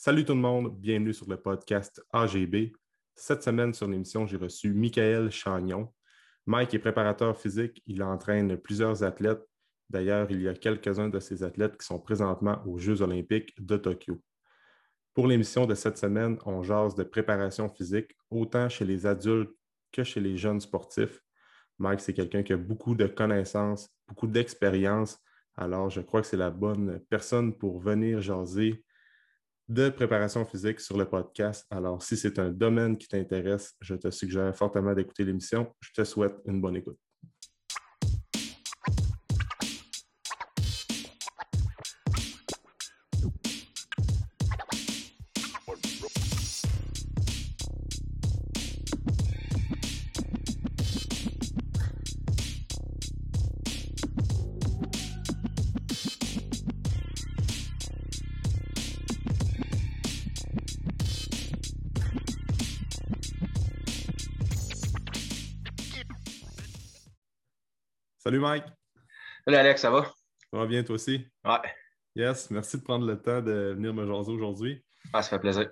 Salut tout le monde, bienvenue sur le podcast AGB. Cette semaine sur l'émission, j'ai reçu Michael Chagnon. Mike est préparateur physique, il entraîne plusieurs athlètes. D'ailleurs, il y a quelques-uns de ces athlètes qui sont présentement aux Jeux olympiques de Tokyo. Pour l'émission de cette semaine, on jase de préparation physique, autant chez les adultes que chez les jeunes sportifs. Mike, c'est quelqu'un qui a beaucoup de connaissances, beaucoup d'expérience. Alors, je crois que c'est la bonne personne pour venir jaser de préparation physique sur le podcast. Alors, si c'est un domaine qui t'intéresse, je te suggère fortement d'écouter l'émission. Je te souhaite une bonne écoute. Salut Mike. Salut Alex, ça va? Ça va bien toi aussi? Ouais. Yes, merci de prendre le temps de venir me jaser aujourd'hui. Ah, ça fait plaisir.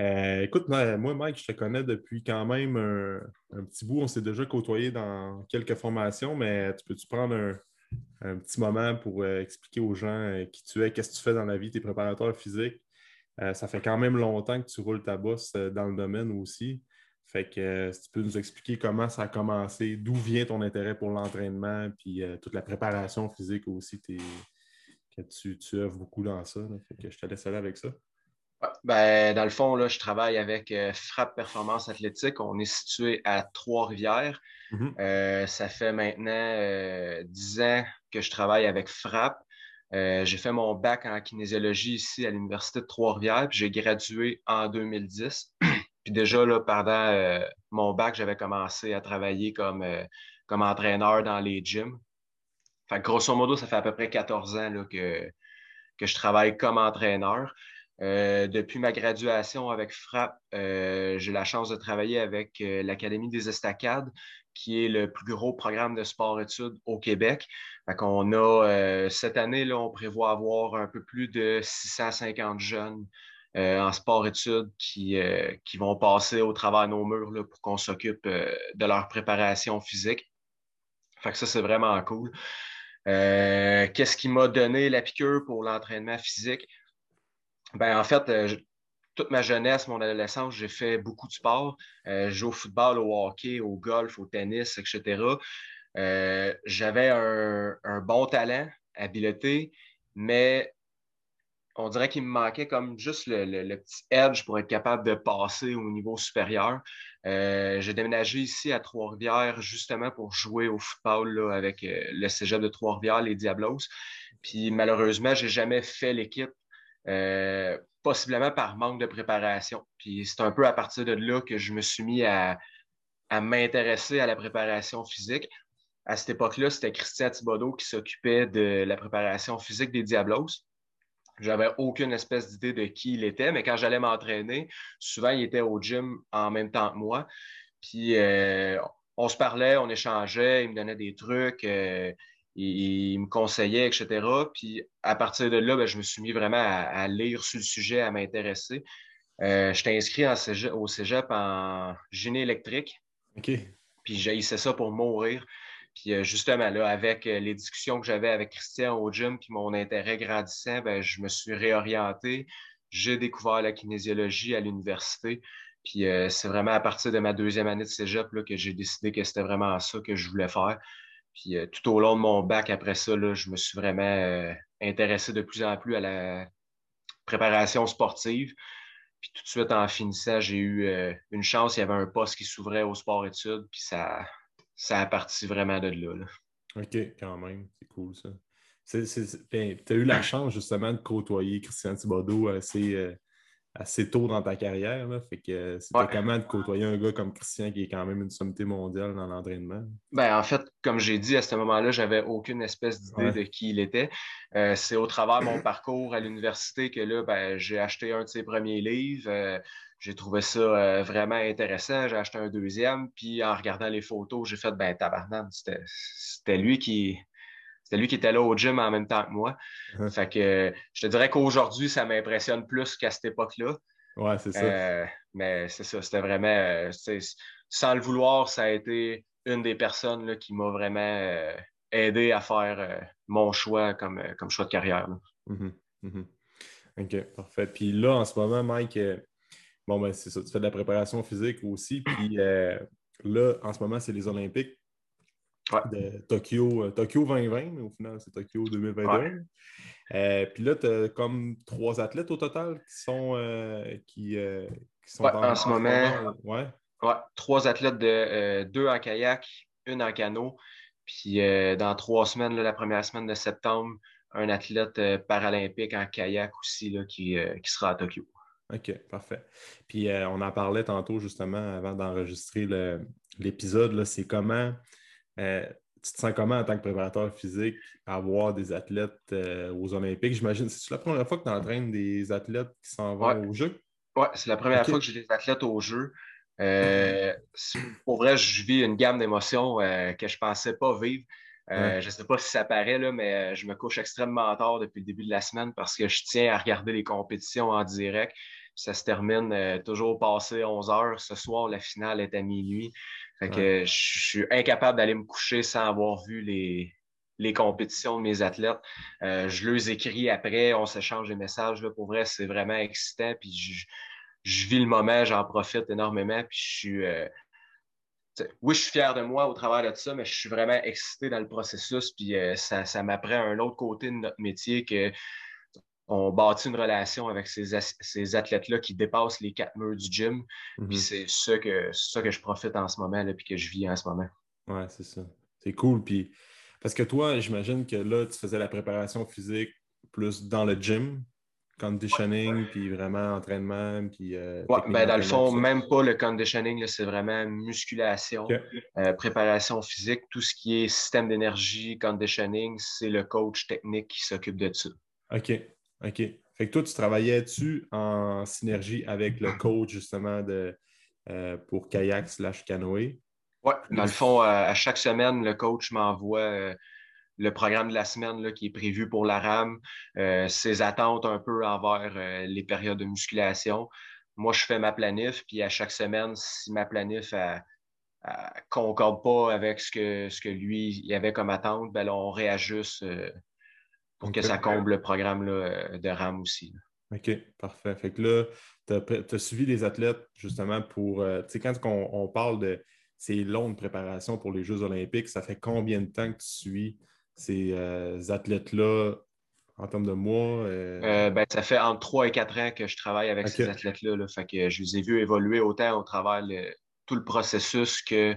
Euh, écoute, moi, Mike, je te connais depuis quand même un, petit bout. On s'est déjà côtoyé dans quelques formations, mais tu peux-tu prendre un, petit moment pour euh, expliquer aux gens euh, qui tu es, qu'est-ce que tu fais dans la vie, tes préparateurs physiques? ça fait quand même longtemps que tu roules ta bosse dans le domaine aussi. Fait que euh, si tu peux nous expliquer comment ça a commencé, d'où vient ton intérêt pour l'entraînement, puis euh, toute la préparation physique aussi, que tu, tu œuvres beaucoup dans ça. Fait que je te laisse aller avec ça. Ben, dans le fond, là, je travaille avec euh, Frappe Performance Athlétique. On est situé à Trois-Rivières. Mm-hmm. ça fait maintenant dix ans que je travaille avec Frappe. j'ai fait mon bac en kinésiologie ici à l'Université de Trois-Rivières, puis j'ai gradué en 2010. Puis déjà, là, pendant euh, mon bac, j'avais commencé à travailler comme, euh, comme entraîneur dans les gyms. Fait grosso modo, ça fait à peu près 14 ans là, que, que je travaille comme entraîneur. Euh, depuis ma graduation avec FRAP, j'ai la chance de travailler avec l'Académie des Estacades, qui est le plus gros programme de sport-études au Québec. Fait on a, cette année, là, on prévoit avoir un peu plus de 650 jeunes en sport-études qui, euh, qui vont passer au travers de nos murs pour qu'on s'occupe euh, de leur préparation physique. Fait que ça, c'est vraiment cool. Qu'est-ce qui m'a donné la piqûre pour l'entraînement physique? Ben, en fait, toute ma jeunesse, mon adolescence, j'ai fait beaucoup de sport. j'ai joué au football, au hockey, au golf, au tennis, etc. J'avais un, un, bon talent, habileté, mais on dirait qu'il me manquait comme juste le, petit edge pour être capable de passer au niveau supérieur. Euh, j'ai déménagé ici à Trois-Rivières justement pour jouer au football avec euh, le cégep de Trois-Rivières, les Diablos. Puis malheureusement, je n'ai jamais fait l'équipe, euh, possiblement par manque de préparation. Puis c'est un peu à partir de là que je me suis mis à, à m'intéresser à la préparation physique. À cette époque-là, c'était Christian Thibodeau qui s'occupait de la préparation physique des Diablos. J'avais aucune espèce d'idée de qui il était, mais quand j'allais m'entraîner, souvent il était au gym en même temps que moi. Puis euh, on se parlait, on échangeait, il me donnait des trucs, euh, il, me conseillait, etc. Puis à partir de là, ben, je me suis mis vraiment à, lire sur le sujet, à m'intéresser. Euh, J'étais inscrit au cégep en génie électrique. OK. Puis j'haïssais ça pour mourir. Puis euh, justement, là, avec euh, les discussions que j'avais avec Christian au gym, puis mon intérêt grandissant, ben, je me suis réorienté. J'ai découvert la kinésiologie à l'université. Puis euh, c'est vraiment à partir de ma deuxième année de cégep là, que j'ai décidé que c'était vraiment ça que je voulais faire. Puis tout au long de mon bac après ça, là, je me suis vraiment intéressé de plus en plus à la préparation sportive. Puis tout de suite, en finissant, j'ai eu une chance. Il y avait un poste qui s'ouvrait au sport-études. Puis ça, ça a parti vraiment de là, OK, quand même. C'est cool, ça. Ben, tu as eu la chance, justement, de côtoyer Christian Thibodeau assez, euh, assez tôt dans ta carrière. Là. Fait que c'était comment de côtoyer un gars comme Christian qui est quand même une sommité mondiale dans l'entraînement? Ben, en fait, comme j'ai dit, à ce moment-là, j'avais aucune espèce d'idée de qui il était. Euh, c'est au travers de mon parcours à l'université que là, ben, j'ai acheté un de ses premiers livres. Euh, j'ai trouvé ça euh, vraiment intéressant. J'ai acheté un deuxième, puis en regardant les photos, j'ai fait ben tabarnak, c'était lui qui c'était lui qui était là au gym en même temps que moi. Uh-huh. Fait que je te dirais qu'aujourd'hui, ça m'impressionne plus qu'à cette époque-là. Ouais, c'est ça. mais c'est ça, c'était vraiment, sans le vouloir, ça a été une des personnes là, qui m'a vraiment aidé à faire mon choix comme, comme choix de carrière. Mm-hmm. Mm-hmm. OK, parfait. Puis là, en ce moment, Mike, bon, ben c'est ça, tu fais de la préparation physique aussi. Puis là, en ce moment, c'est les Olympiques de Tokyo, euh, Tokyo 2020, mais au final, c'est Tokyo 2021. Euh, puis là, tu as comme trois athlètes au total qui sont, euh, qui, sont en, ce moment. ouais. trois athlètes de deux en kayak, une en canot. Puis dans trois semaines, la première semaine de septembre, un athlète paralympique en kayak aussi là, qui, qui sera à Tokyo. OK, parfait. Puis on en parlait tantôt justement avant d'enregistrer l'épisode. C'est comment euh, tu te sens comment en tant que préparateur physique avoir des athlètes euh, aux Olympiques? J'imagine, c'est la première fois que tu entraînes des athlètes qui s'en vont aux Jeux? Oui, c'est la première fois que j'ai des athlètes aux Jeux. Euh, pour vrai, je vis une gamme d'émotions que je ne pensais pas vivre. Je ne sais pas si ça paraît, là, mais je me couche extrêmement tard depuis le début de la semaine parce que je tiens à regarder les compétitions en direct. Ça se termine toujours passé 11 heures. Ce soir, la finale est à minuit. Fait que je suis incapable d'aller me coucher sans avoir vu les, les compétitions de mes athlètes. Euh, je leur écris après, on s'échange des messages. Là, pour vrai, c'est vraiment excitant. Puis je, je vis le moment, j'en profite énormément. Puis je suis. Euh, oui, je suis fier de moi au travers de ça, mais je suis vraiment excité dans le processus. Puis euh, ça, ça m'apprend un autre côté de notre métier que on bâtit une relation avec ces, athlètes-là qui dépassent les quatre murs du gym. Puis mhm. c'est ça que, ça que je profite en ce moment, là, puis que je vis en ce moment. Ouais, c'est ça. C'est cool. Puis parce que toi, j'imagine que là, tu faisais la préparation physique plus dans le gym, conditioning, puis vraiment entraînement, puis. Euh, ben dans le fond, même pas le conditioning, c'est vraiment musculation, euh, préparation physique, tout ce qui est système d'énergie, conditioning, c'est le coach technique qui s'occupe de ça. OK. OK. Fait que toi, tu travaillais-tu en synergie avec le coach justement de, euh, pour kayak slash canoë? Oui, dans le fond, à chaque semaine, le coach m'envoie euh, le programme de la semaine là, qui est prévu pour la RAM, euh, ses attentes un peu envers les périodes de musculation. Moi, je fais ma planif, puis à chaque semaine, si ma planif ne concorde pas avec ce que, ce que lui il avait comme attente, ben on réajuste pour que ça comble le programme euh, de RAM aussi. OK, parfait. Fait que là, tu as, suivi les athlètes justement pour. Euh, tu sais, quand on, parle de ces longues préparations pour les Jeux olympiques, ça fait combien de temps que tu suis ces euh, athlètes-là en termes de mois? ben, ça fait entre 3 et 4 ans que je travaille avec ces athlètes-là. Fait que je les ai vus évoluer autant au travers tout le processus que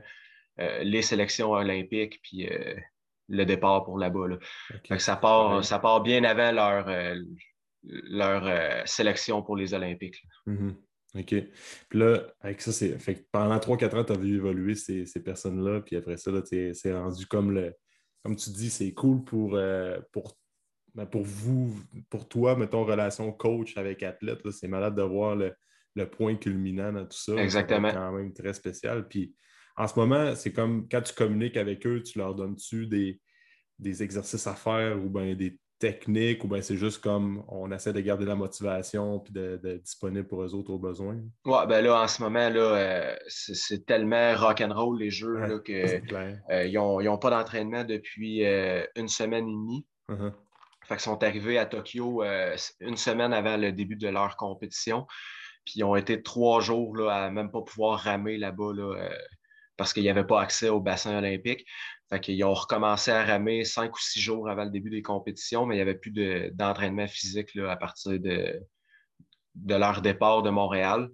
les sélections olympiques, puis le départ pour là-bas. Ça, part, ça part bien avant leur, euh, leur euh, sélection pour les Olympiques. Mm-hmm. OK. Puis là, avec ça, c'est. Pendant 3-4 ans, tu as vu évoluer ces, personnes-là, puis après ça, c'est rendu comme le. Comme tu dis, c'est cool pour, euh, pour, ben, pour vous, pour toi, mettons, relation coach avec athlète. C'est malade de voir le, point culminant dans tout ça. Exactement. C'est quand même très spécial. Puis en ce moment, c'est comme quand tu communiques avec eux, tu leur donnes-tu des, des exercices à faire ou bien des techniques ou bien c'est juste comme on essaie de garder la motivation puis d'être disponible pour eux autres au besoin? Ouais, ben là, en ce moment, là, euh, c'est tellement rock'n'roll les jeux qu'ils euh, n'ont pas d'entraînement depuis euh, une semaine et demie. Uh-huh. Fait qu'ils sont arrivés à Tokyo une semaine avant le début de leur compétition. Puis ils ont été trois jours là, à même pas pouvoir ramer là-bas parce qu'il n'y avait pas accès au bassin olympique. Fait qu'ils ont recommencé à ramer cinq ou six jours avant le début des compétitions, mais il n'y avait plus d'entraînement physique là, à partir de, de leur départ de Montréal.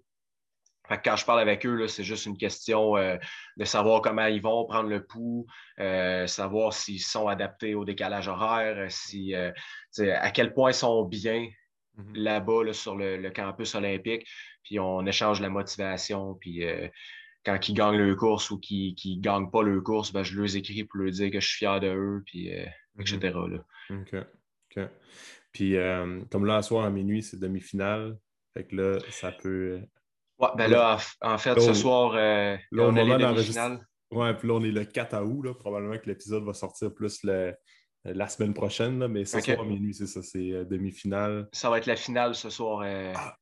Fait que quand je parle avec eux, c'est juste une question euh, de savoir comment ils vont prendre le pouls, euh, savoir s'ils sont adaptés au décalage horaire, si, euh, à quel point ils sont bien mm-hmm. là-bas sur le, le, campus olympique. Puis on échange la motivation. Puis quand ils gagnent leur course ou qu'ils ne gagnent pas leur course, ben, je leur écris pour leur dire que je suis fier de eux, puis, euh, etc. Là. OK. OK. Puis, euh, comme là, à soir à minuit, c'est demi-finale. Fait que là, ça peut. Ouais, ben là, en, fait, ce soir, euh, là, on, est demi-finale. Ouais, puis là, on est le 4 août. Là. Probablement que l'épisode va sortir plus le, la semaine prochaine, mais ce soir à minuit, c'est ça, c'est demi-finale. Ça va être la finale ce soir. Ah,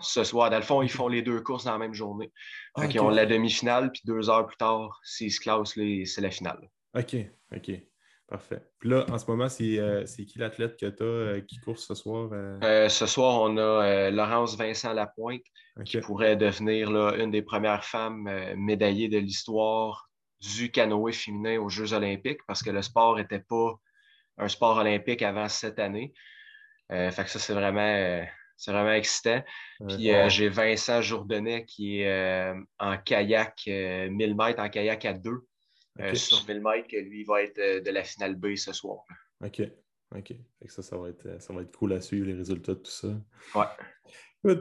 ce soir. Dans le fond, ils font les deux courses dans la même journée. Ah, ils ont la demi-finale, puis deux heures plus tard, s'ils se classent, c'est la finale. OK, OK. Parfait. Puis là, en ce moment, c'est euh, qui l'athlète que tu as euh, qui court ce soir? Euh? ce soir, on a Laurence Vincent Lapointe, qui pourrait devenir là, une des premières femmes médaillées de l'histoire du canoë féminin aux Jeux olympiques, parce que le sport n'était pas un sport olympique avant cette année. fait que ça, c'est vraiment, c'est vraiment excitant. Puis j'ai Vincent Jourdanet qui est en kayak 1000 mètres, en kayak à deux. Euh, sur 1000 mètres, que lui va être euh, de la finale B ce soir. OK. OK. ça, ça va, être, euh, ça va être cool à suivre, les résultats de tout ça. Ouais.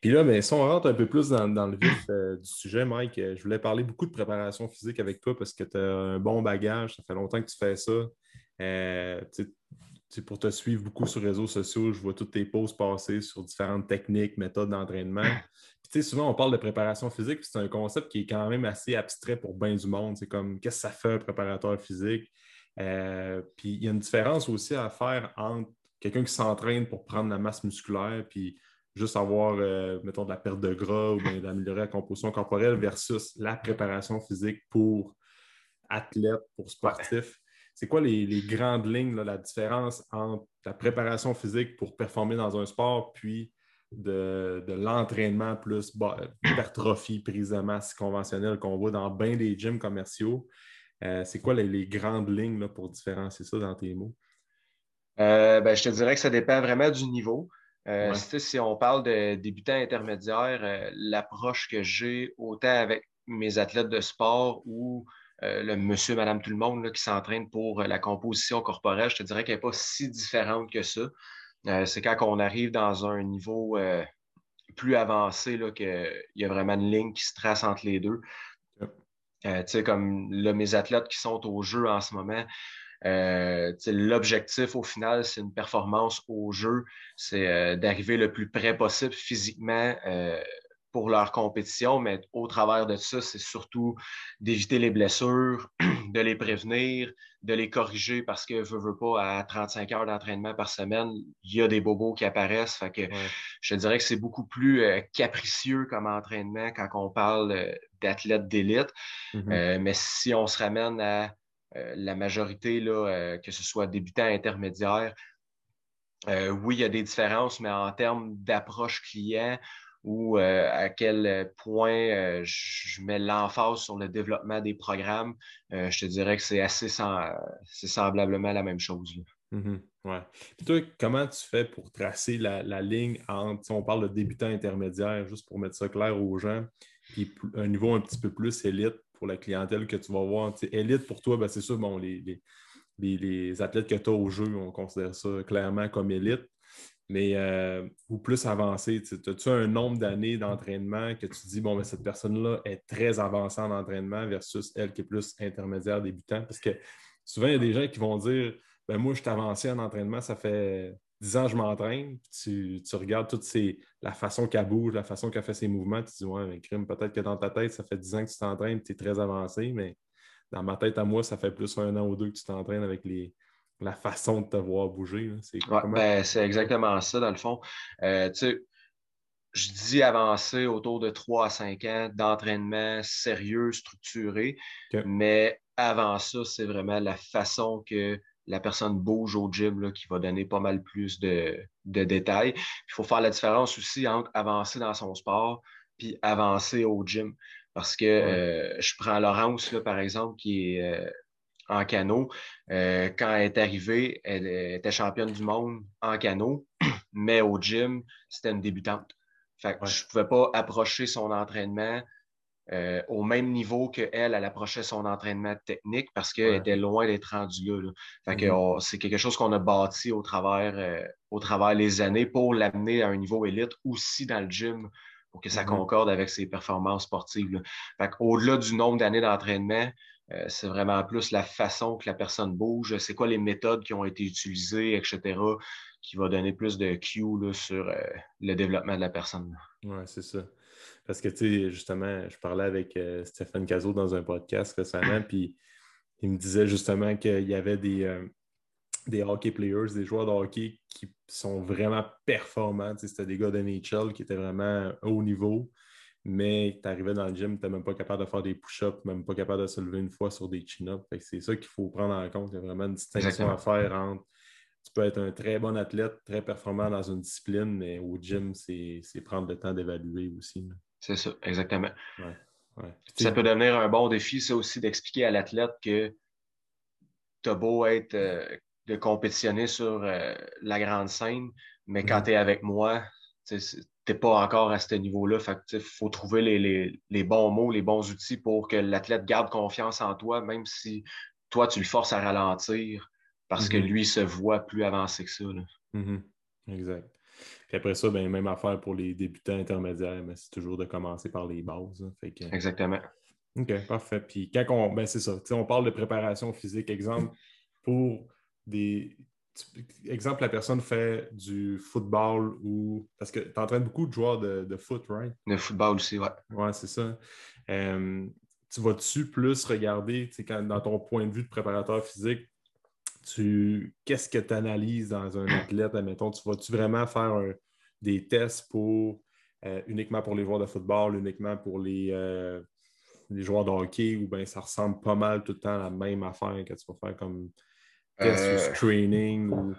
Puis là, mais si on rentre un peu plus dans, le vif du sujet, Mike, je voulais parler beaucoup de préparation physique avec toi parce que tu as un bon bagage. Ça fait longtemps que tu fais ça. Pour te suivre beaucoup sur les réseaux sociaux, je vois toutes tes posts passer sur différentes techniques, méthodes d'entraînement souvent, on parle de préparation physique, c'est un concept qui est quand même assez abstrait pour bien du monde. C'est comme, qu'est-ce que ça fait un préparateur physique? Euh, puis il y a une différence aussi à faire entre quelqu'un qui s'entraîne pour prendre la masse musculaire, puis juste avoir, euh, mettons, de la perte de gras ou bien d'améliorer la composition corporelle versus la préparation physique pour athlète, pour sportif. C'est quoi les, grandes lignes, la différence entre la préparation physique pour performer dans un sport, puis de, l'entraînement plus hypertrophie, prise de masse conventionnelle qu'on voit dans bien des gyms commerciaux? Euh, c'est quoi les, grandes lignes pour différencier ça dans tes mots? Euh, ben, je te dirais que ça dépend vraiment du niveau. Euh, si on parle de débutants intermédiaires, l'approche que j'ai autant avec mes athlètes de sport ou le monsieur, madame, tout le monde qui s'entraîne pour la composition corporelle, je te dirais qu'elle n'est pas si différente que ça. Euh, c'est quand on arrive dans un niveau euh, plus avancé qu'il y a vraiment une ligne qui se trace entre les deux. Euh, comme mes athlètes qui sont au jeu en ce moment, l'objectif au final, c'est une performance au jeu, c'est d'arriver le plus près possible physiquement pour leur compétition, mais au travers de ça, c'est surtout d'éviter les blessures, de les prévenir, de les corriger parce que, veux, veux pas, à 35 heures d'entraînement par semaine, il y a des bobos qui apparaissent. Fait que je dirais que c'est beaucoup plus euh, capricieux comme entraînement quand on parle euh, d'athlètes d'élite. Mm-hmm. Euh, mais si on se ramène à la majorité, là, que ce soit débutant, intermédiaire, oui, il y a des différences, mais en termes d'approche client, ou euh, à quel point euh, je mets l'emphase sur le développement des programmes, euh, je te dirais que c'est assez semblablement la même chose. Ouais. toi, comment tu fais pour tracer la, ligne entre, si on parle de débutant intermédiaire, juste pour mettre ça clair aux gens, puis un niveau un petit peu plus élite pour la clientèle que tu vas voir. élite pour toi, ben, c'est sûr, bon, les, les, athlètes que tu as au jeu, on considère ça clairement comme élite mais euh, ou plus avancé. As-tu un nombre d'années d'entraînement que tu dis, bon, mais cette personne-là est très avancée en entraînement versus elle qui est plus intermédiaire débutant? Parce que souvent, il y a des gens qui vont dire, ben moi, je suis avancé en entraînement, ça fait 10 ans que je m'entraîne. Tu, regardes toute la façon qu'elle bouge, la façon qu'elle fait ses mouvements, tu dis, ouais, mais crime, peut-être que dans ta tête, ça fait 10 ans que tu t'entraînes, tu es très avancé, mais dans ma tête à moi, ça fait plus un an ou deux que tu t'entraînes avec les, la façon de te voir bouger. Ben, c'est exactement ça, dans le fond. Euh, je dis avancer autour de 3 à 5 ans d'entraînement sérieux, structuré, mais avant ça, c'est vraiment la façon que la personne bouge au gym qui va donner pas mal plus de, détails. Il faut faire la différence aussi entre avancer dans son sport puis avancer au gym. Parce que euh, je prends Laurence, là, par exemple, qui est euh, en canot. Euh, quand elle est arrivée, elle était championne du monde en canot, mais au gym, c'était une débutante. Fait Je ne pouvais pas approcher son entraînement euh, au même niveau qu'elle, elle approchait son entraînement technique parce qu'elle était loin d'être rendue là. Mm-hmm. c'est quelque chose qu'on a bâti au travers, euh, au travers les années pour l'amener à un niveau élite aussi dans le gym pour que ça mm-hmm. concorde avec ses performances sportives. Au-delà du nombre d'années d'entraînement, euh, c'est vraiment plus la façon que la personne bouge, c'est quoi les méthodes qui ont été utilisées, etc., qui va donner plus de cue sur euh, le développement de la personne. Oui, c'est ça. Parce que, tu sais, justement, je parlais avec euh, Stéphane Cazot dans un podcast récemment, puis il me disait justement qu'il y avait des, des hockey players, des joueurs de hockey qui sont vraiment performants. C'était des gars de NHL qui étaient vraiment haut niveau, mais tu arrivais dans le gym, tu n'étais même pas capable de faire des push-ups, même pas capable de se lever une fois sur des chin-ups. C'est ça qu'il faut prendre en compte. Il y a vraiment une distinction à faire entre tu peux être un très bon athlète, très performant dans une discipline, mais au gym, c'est prendre le temps d'évaluer aussi. C'est ça, exactement. Ça peut devenir un bon défi, ça aussi, d'expliquer à l'athlète que tu as beau être euh, de compétitionner sur euh, la grande scène, mais quand mm-hmm. tu es avec moi, tu n'es pas encore à ce niveau-là. Il faut trouver les, bons mots, les bons outils pour que l'athlète garde confiance en toi, même si toi, tu le forces à ralentir parce que mm-hmm. lui se voit plus avancé que ça. Mm-hmm. Exact. Puis après ça, ben, même affaire pour les débutants intermédiaires, mais c'est toujours de commencer par les bases. Hein. Exactement. OK, parfait. Puis quand on. Ben, c'est ça. On parle de préparation physique. Exemple, pour des. Exemple, la personne fait du football ou. Parce que tu entraînes beaucoup de joueurs de, foot, right? De football aussi, ouais. Ouais, c'est ça. Euh, tu vas-tu plus regarder, dans ton point de vue de préparateur physique, tu qu'est-ce que tu analyses dans un athlète, admettons, tu vas-tu vraiment faire des tests pour euh, uniquement pour les joueurs de football, uniquement pour les, euh, les joueurs de hockey, ou bien ça ressemble pas mal tout le temps à la même affaire que tu vas faire comme test ou euh, screening? Ou...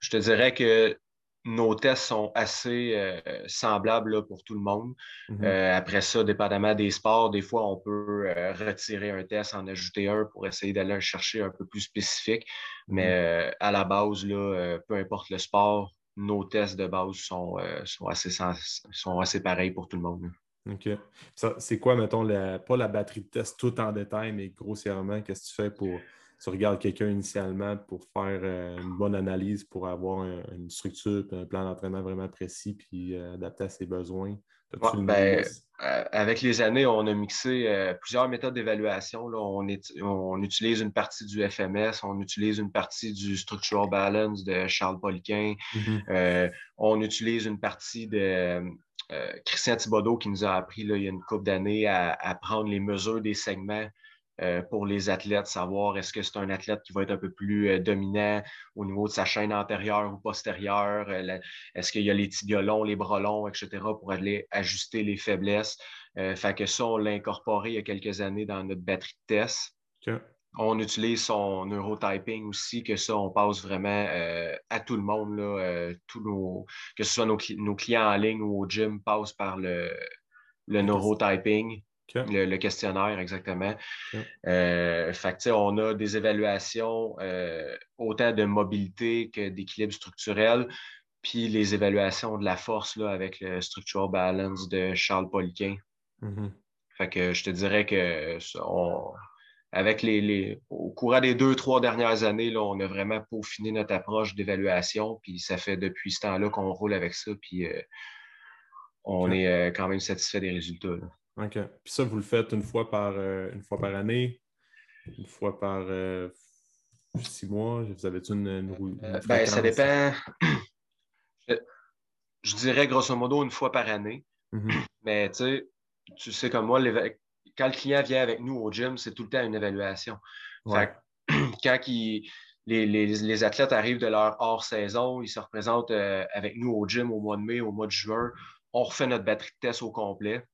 Je te dirais que nos tests sont assez euh, semblables pour tout le monde. Mhm. Euh, après ça, dépendamment des sports, des fois, on peut euh, retirer un test, en ajouter un pour essayer d'aller chercher un peu plus spécifique. Mais mhm. à la base, là, peu importe le sport, nos tests de base sont, sont, assez, sont assez pareils pour tout le monde. OK. C'est quoi, mettons, pas la batterie de tests tout en détail, mais grossièrement, qu'est-ce que tu fais pour tu regardes quelqu'un initialement pour faire euh, une bonne analyse, pour avoir une structure, un plan d'entraînement vraiment précis, puis euh, adapté à ses besoins. Ben, euh, avec les années, on a mixé plusieurs méthodes d'évaluation. On, on, utilise une partie du FMS, on utilise une partie du Structural Balance de Charles Poliquin, mm-hmm. on utilise une partie de Christian Thibodeau qui nous a appris là, il y a une couple d'années à, prendre les mesures des segments euh, pour les athlètes, savoir est-ce que c'est un athlète qui va être un peu plus euh, dominant au niveau de sa chaîne antérieure ou postérieure, euh, est-ce qu'il y a les tibias longs, les bras longs, etc., pour aller ajuster les faiblesses. fait que ça, on l'a incorporé il y a quelques années dans notre batterie de test. On utilise son neurotyping aussi, que ça, on passe vraiment à tout le monde, là, tous que ce soit nos, clients en ligne ou au gym, passent par le, le neurotyping. Le, questionnaire, exactement. Euh, fait on a des évaluations euh, autant de mobilité que d'équilibre structurel, puis les évaluations de la force là, avec le Structural Balance de Charles Poliquin. Mm-hmm. Fait que je te dirais que avec les, au courant des deux, trois dernières années, là, on a vraiment peaufiné notre approche d'évaluation, puis ça fait depuis ce temps-là qu'on roule avec ça, puis euh, on est quand même satisfait des résultats. OK. Puis ça, vous le faites une fois par, euh, une fois par année, une fois par euh, six mois? Vous avez-tu une, une, euh, ben, ça dépend. je, dirais grosso modo une fois par année. Mm-hmm. Mais tu sais, tu sais comme moi, quand le client vient avec nous au gym, c'est tout le temps une évaluation. quand les, les, athlètes arrivent de leur hors-saison, ils se représentent avec nous au gym au mois de mai, au mois de juin, on refait notre batterie de test au complet.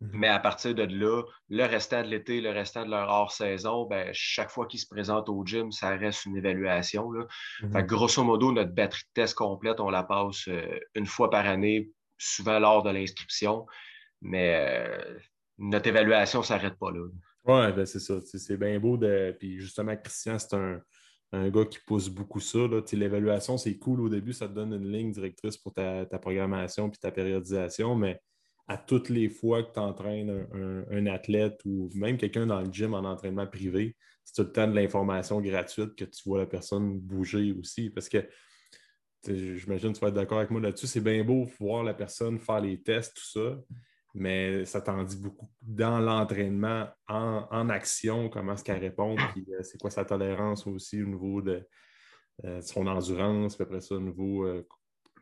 Mhm. Mais à partir de là, le restant de l'été, le restant de leur hors-saison, ben, chaque fois qu'ils se présentent au gym, ça reste une évaluation. Là. Mhm. grosso modo, notre batterie de test complète, on la passe euh, une fois par année, souvent lors de l'inscription. Mais euh, notre évaluation ne s'arrête pas là. Oui, ben c'est ça. C'est bien beau. De... Puis justement, Christian, c'est un, un, gars qui pousse beaucoup ça. L'évaluation, c'est cool au début, ça te donne une ligne directrice pour ta, ta programmation puis ta périodisation, mais à toutes les fois que tu entraînes un, athlète ou même quelqu'un dans le gym en entraînement privé, c'est tout le temps de l'information gratuite que tu vois la personne bouger aussi. Parce que j'imagine que tu vas être d'accord avec moi là-dessus. C'est bien beau voir la personne faire les tests, tout ça, mais ça t'en dit beaucoup dans l'entraînement, en, action, comment est-ce qu'elle répond, puis euh, c'est quoi sa tolérance aussi au niveau de euh, son endurance, puis après ça, au niveau euh,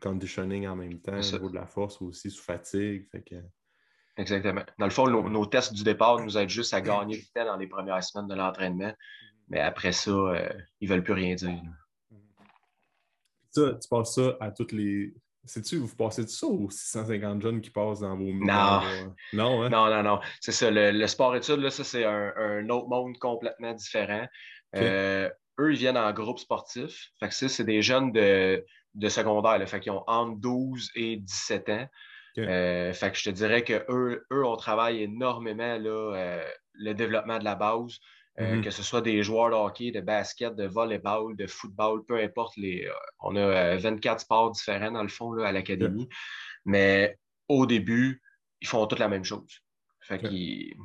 conditioning en même temps, au niveau de la force aussi, sous fatigue. Fait que... Exactement. Dans le fond, nos, tests du départ nous aident juste à gagner du temps dans les premières semaines de l'entraînement. Mais après ça, euh, ils ne veulent plus rien dire. Ça, tu passes ça à toutes les. Sais-tu, vous passez ça aux 650 jeunes qui passent dans vos. Non. Non, hein? non, non, non. C'est ça. Le, sport-études, là, ça, c'est un, autre monde complètement différent. Euh, eux, ils viennent en groupe sportif. Fait que ça, c'est des jeunes de, de secondaire. Là. Fait qu'ils ont entre 12 et 17 ans. Euh, fait que je te dirais qu'eux, eux, on travaille énormément là, euh, le développement de la base, euh, mm-hmm. que ce soit des joueurs de hockey, de basket, de volleyball, de football, peu importe. Les, on a 24 sports différents dans le fond là, à l'académie. Mais au début, ils font toutes la même chose. Fait que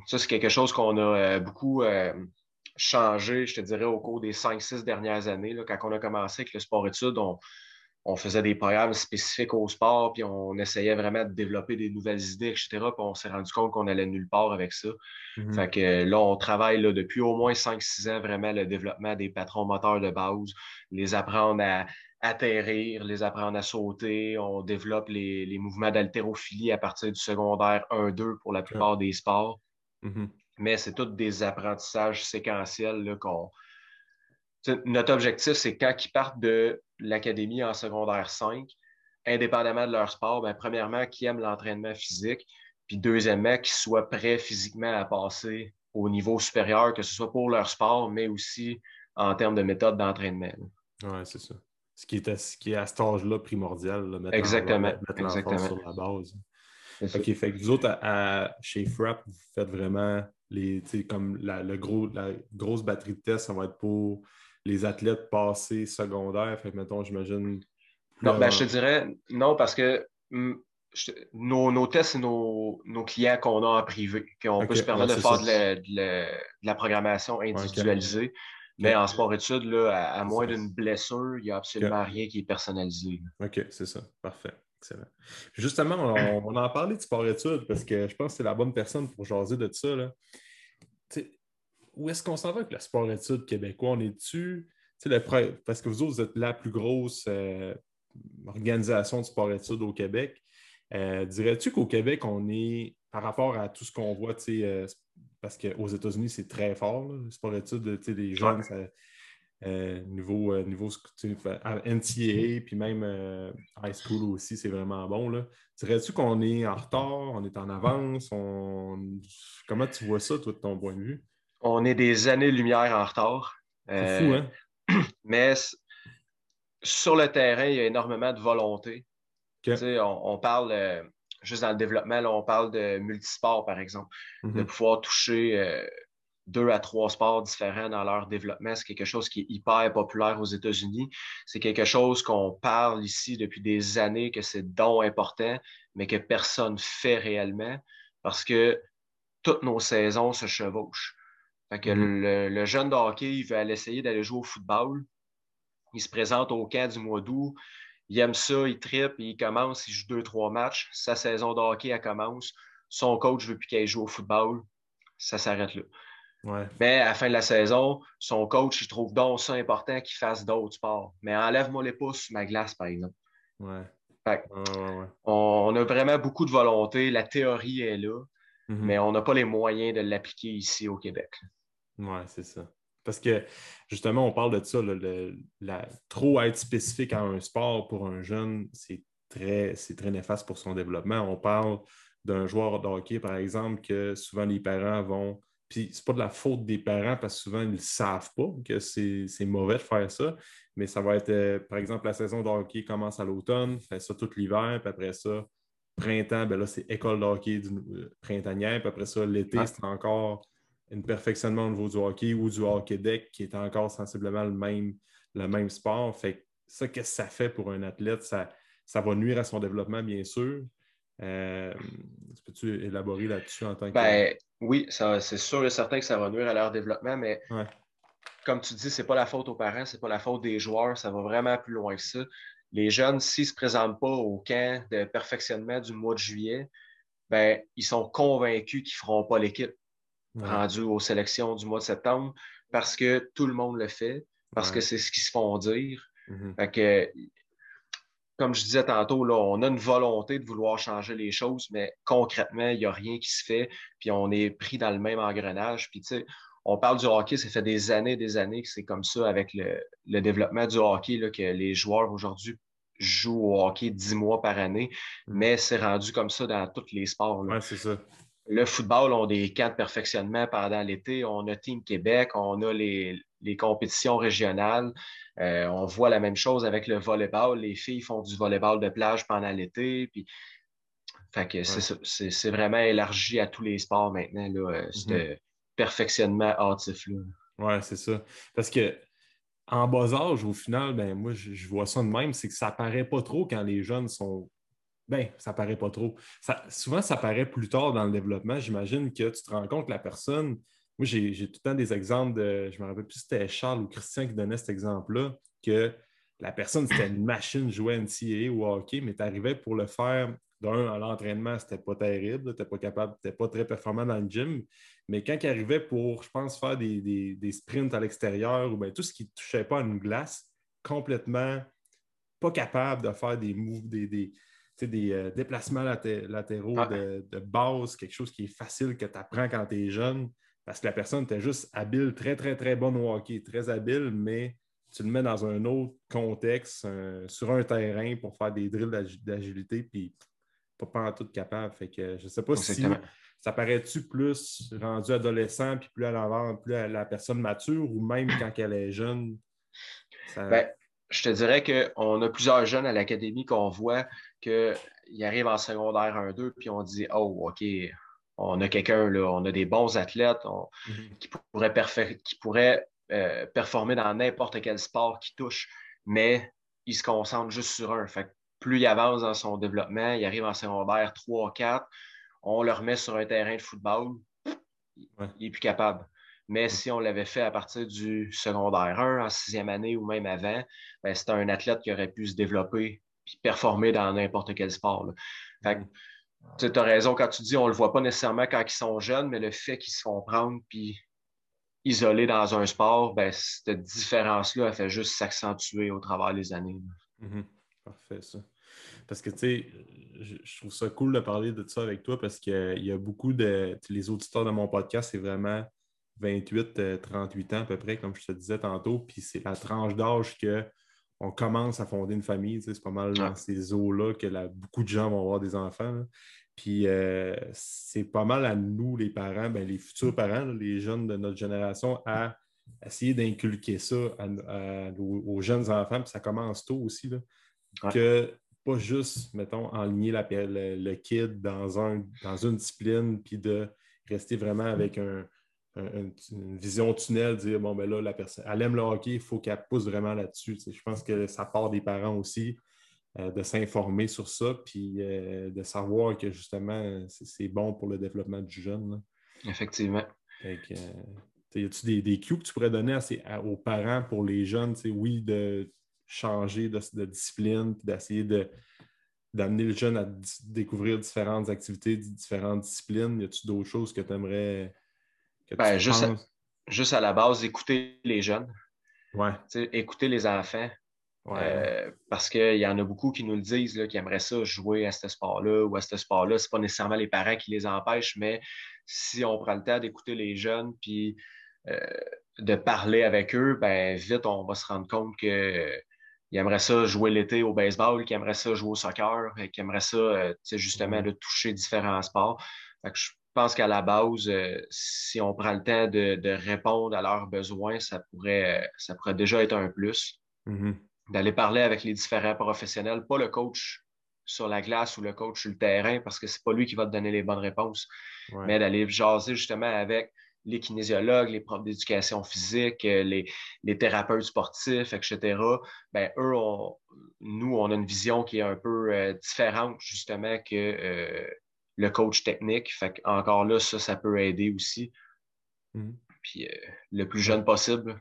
ça, c'est quelque chose qu'on a beaucoup changé, je te dirais, au cours des 5-6 dernières années. Là, quand on a commencé avec le sport-études, on, on faisait des programmes spécifiques au sport, puis on essayait vraiment de développer des nouvelles idées, etc. Puis on s'est rendu compte qu'on allait nulle part avec ça. Mhm. Fait que là, on travaille là, depuis au moins 5-6 ans vraiment le développement des patrons moteurs de base, les apprendre à atterrir, les apprendre à sauter. On développe les, mouvements d'haltérophilie à partir du secondaire 1-2 pour la plupart des sports. Mhm. Mais c'est tous des apprentissages séquentiels qu'on notre objectif, c'est quand ils partent de l'académie en secondaire 5, indépendamment de leur sport, ben, premièrement, qu'ils aiment l'entraînement physique, puis deuxièmement, qu'ils soient prêts physiquement à passer au niveau supérieur, que ce soit pour leur sport, mais aussi en termes de méthode d'entraînement. Oui, c'est ça. Ce qui est à, ce qui est à cet âge-là primordial, mettre Exactement. Exactement. sur la base. OK, fait que vous autres, chez Frap, vous faites vraiment les, comme la, le gros, la grosse batterie de tests, ça va être pour les athlètes passés secondaires? Fait que, mettons, j'imagine. Non, ben, je te dirais non, parce que mm, nos, tests, c'est nos, clients qu'on a en privé. On peut se permettre de faire de la, programmation individualisée. Mais en sport-études, à, moins d'une blessure, il n'y a absolument rien qui est personnalisé. OK, c'est ça. Parfait. Excellent. Justement, on, on en parlé de sport-études parce que je pense que c'est la bonne personne pour jaser de ça. Là où est-ce qu'on s'en va avec le sport-études québécois? On est-tu. Parce que vous autres, vous êtes la plus grosse euh, organisation de sport-études au Québec. Euh, dirais-tu qu'au Québec, on est, par rapport à tout ce qu'on voit, euh, parce qu'aux États-Unis, c'est très fort, le sport-études, des jeunes, niveau, niveau NCAA, puis même high school aussi, c'est vraiment bon. Dirais-tu qu'on est en retard, on est en avance? Comment tu vois ça, toi, de ton point de vue? On est des années-lumière en retard. C'est fou, hein? Euh, mais sur le terrain, il y a énormément de volonté. On, parle, euh, juste dans le développement, on parle de multisport, par exemple, de mhm. pouvoir toucher euh, deux à trois sports différents dans leur développement. C'est quelque chose qui est hyper populaire aux États-Unis. C'est quelque chose qu'on parle ici depuis des années, que c'est donc important, mais que personne ne fait réellement parce que toutes nos saisons se chevauchent. Que mm-hmm. le, jeune de hockey, il veut aller essayer d'aller jouer au football. Il se présente au camp du mois d'août. Il aime ça, il tripe, il commence, il joue deux, trois matchs. Sa saison de hockey, elle commence. Son coach veut plus qu'il joue au football. Ça s'arrête là. Mais à la fin de la saison, son coach, il trouve donc ça important qu'il fasse d'autres sports. Mais enlève-moi les pouces sur ma glace, par exemple. on, a vraiment beaucoup de volonté. La théorie est là, mm-hmm. mais on n'a pas les moyens de l'appliquer ici au Québec. Oui, c'est ça. Parce que justement, on parle de ça, la, trop être spécifique à un sport pour un jeune, c'est très, très néfaste pour son développement. On parle d'un joueur de hockey, par exemple, que souvent les parents vont. Puis c'est pas de la faute des parents parce que souvent ils ne savent pas que c'est mauvais de faire ça. Mais ça va être, euh, par exemple, la saison de hockey commence à l'automne, fait ça tout l'hiver, puis après ça, printemps, ben là, c'est école de hockey du, euh, printanière, puis après ça, l'été, c'est encore un perfectionnement au niveau du hockey ou du hockey deck qui est encore sensiblement le même, le même sport. Fait ça, qu'est-ce que ça fait pour un athlète? Ça, ça va nuire à son développement, bien sûr. Euh, peux-tu élaborer là-dessus en tant que. Ben, oui, c'est sûr et certain que ça va nuire à leur développement, mais comme tu dis, ce n'est pas la faute aux parents, ce n'est pas la faute des joueurs, ça va vraiment plus loin que ça. Les jeunes, s'ils ne se présentent pas au camp de perfectionnement du mois de juillet, ben, ils sont convaincus qu'ils ne feront pas l'équipe rendu aux sélections du mois de septembre parce que tout le monde le fait, parce que c'est ce qu'ils se font dire. Mm-hmm. que, comme je disais tantôt, là, on a une volonté de vouloir changer les choses, mais concrètement, il n'y a rien qui se fait, puis on est pris dans le même engrenage. Puis, tu sais, on parle du hockey, ça fait des années, des années que c'est comme ça avec le, développement du hockey, là, que les joueurs aujourd'hui jouent au hockey dix mois par année, mm. mais c'est rendu comme ça dans tous les sports. Oui, c'est ça. Le football, on a des camps de perfectionnement pendant l'été. On a Team Québec, on a les, les compétitions régionales. Euh, on voit la même chose avec le volleyball. Les filles font du volleyball de plage pendant l'été. Puis... Fait que c'est vraiment élargi à tous les sports maintenant, là, euh, ce mm-hmm. perfectionnement hâtif-là. Oui, c'est ça. Parce que en bas âge, au final, ben, moi, je, vois ça de même, c'est que ça paraît pas trop quand les jeunes sont. Ben, ça paraît pas trop. souvent, ça paraît plus tard dans le développement. J'imagine que tu te rends compte que la personne, moi, j'ai tout le temps des exemples de. Je me rappelle plus si c'était Charles ou Christian qui donnait cet exemple-là, que la personne, c'était une machine jouer NCAA ou hockey, mais tu arrivais pour le faire d'un à l'entraînement, c'était pas terrible, tu n'étais pas capable, tu pas très performant dans le gym. Mais quand il arrivait pour, je pense, faire des, sprints à l'extérieur ou bien tout ce qui ne touchait pas à une glace, complètement pas capable de faire des moves, des, des, euh, déplacements latéraux de, de, base, quelque chose qui est facile que tu apprends quand tu es jeune. Parce que la personne était juste habile, très, très, très bonne au hockey, très habile, mais tu le mets dans un autre contexte, sur un terrain pour faire des drills d'agilité, puis pas, pas en tout capable. Fait que je ne sais pas si ça paraît-tu plus rendu adolescent, puis plus à l'avant, plus à la personne mature, ou même quand elle est jeune? Ben, je te dirais qu'on a plusieurs jeunes à l'académie qu'on voit qu'ils arrivent en secondaire 1-2, puis on dit Oh, OK, on a quelqu'un, là, on a des bons athlètes mhm. qui pourraient, qui euh, performer dans n'importe quel sport qui touche, mais il se concentre juste sur un. Fait plus il avance dans son développement, il arrive en secondaire 3, 4, on le remet sur un terrain de football, il n'est plus capable. Mais si on l'avait fait à partir du secondaire 1, en sixième année ou même avant, ben, c'était un athlète qui aurait pu se développer performer dans n'importe quel sport. Fait mhm. Tu as raison quand tu dis on ne le voit pas nécessairement quand ils sont jeunes, mais le fait qu'ils se font prendre puis isolés dans un sport, ben, cette différence-là, elle fait juste s'accentuer au travers des années. Mhm. Parfait, ça. Parce que, tu sais, je, trouve ça cool de parler de ça avec toi parce qu'il y a beaucoup de. Les auditeurs de mon podcast, c'est vraiment 28-38 ans à peu près, comme je te disais tantôt. Puis c'est la tranche d'âge que on commence à fonder une famille. C'est pas mal dans ces eaux-là que beaucoup de gens vont avoir des enfants. Puis euh, c'est pas mal à nous, les parents, ben, les futurs parents, les jeunes de notre génération, à essayer d'inculquer ça aux, jeunes enfants. Puis ça commence tôt aussi. Là, Que pas juste, mettons, enligner la, le, le, kid dans, un, dans une discipline, puis de rester vraiment avec un, une vision tunnel, dire bon, ben là, la personne, elle aime le hockey, il faut qu'elle pousse vraiment là-dessus. Je pense que ça part des parents aussi euh, de s'informer sur ça, puis euh, de savoir que justement, c'est bon pour le développement du jeune. Effectivement. Euh, y a-tu des, des cues que tu pourrais donner aux parents pour les jeunes, oui, de changer de, de discipline, puis d'essayer de d'amener le jeune à découvrir différentes activités, différentes disciplines? Y a-tu d'autres choses que tu aimerais ben, juste, à, juste, à, la base, écouter les jeunes. Ouais. Écouter les enfants. Euh, parce qu'il y en a beaucoup qui nous le disent, là, qui aimeraient ça jouer à ce sport-là ou à ce sport-là. Ce n'est pas nécessairement les parents qui les empêchent, mais si on prend le temps d'écouter les jeunes puis euh, de parler avec eux, ben vite, on va se rendre compte qu'ils aimeraient ça jouer l'été au baseball, qu'ils aimeraient ça jouer au soccer, qu'ils aimeraient ça euh, justement de toucher différents sports. Fait que je je pense qu'à la base, euh, si on prend le temps de, répondre à leurs besoins, ça pourrait, ça pourrait déjà être un plus. Mm-hmm. D'aller parler avec les différents professionnels, pas le coach sur la glace ou le coach sur le terrain, parce que c'est pas lui qui va te donner les bonnes réponses, mais d'aller jaser justement avec les kinésiologues, les profs d'éducation physique, euh, les, thérapeutes sportifs, etc. Ben, eux, nous, on a une vision qui est un peu euh, différente, justement, que le coach technique. Fait encore là, ça, ça peut aider aussi. Mhm. Puis euh, le plus jeune possible.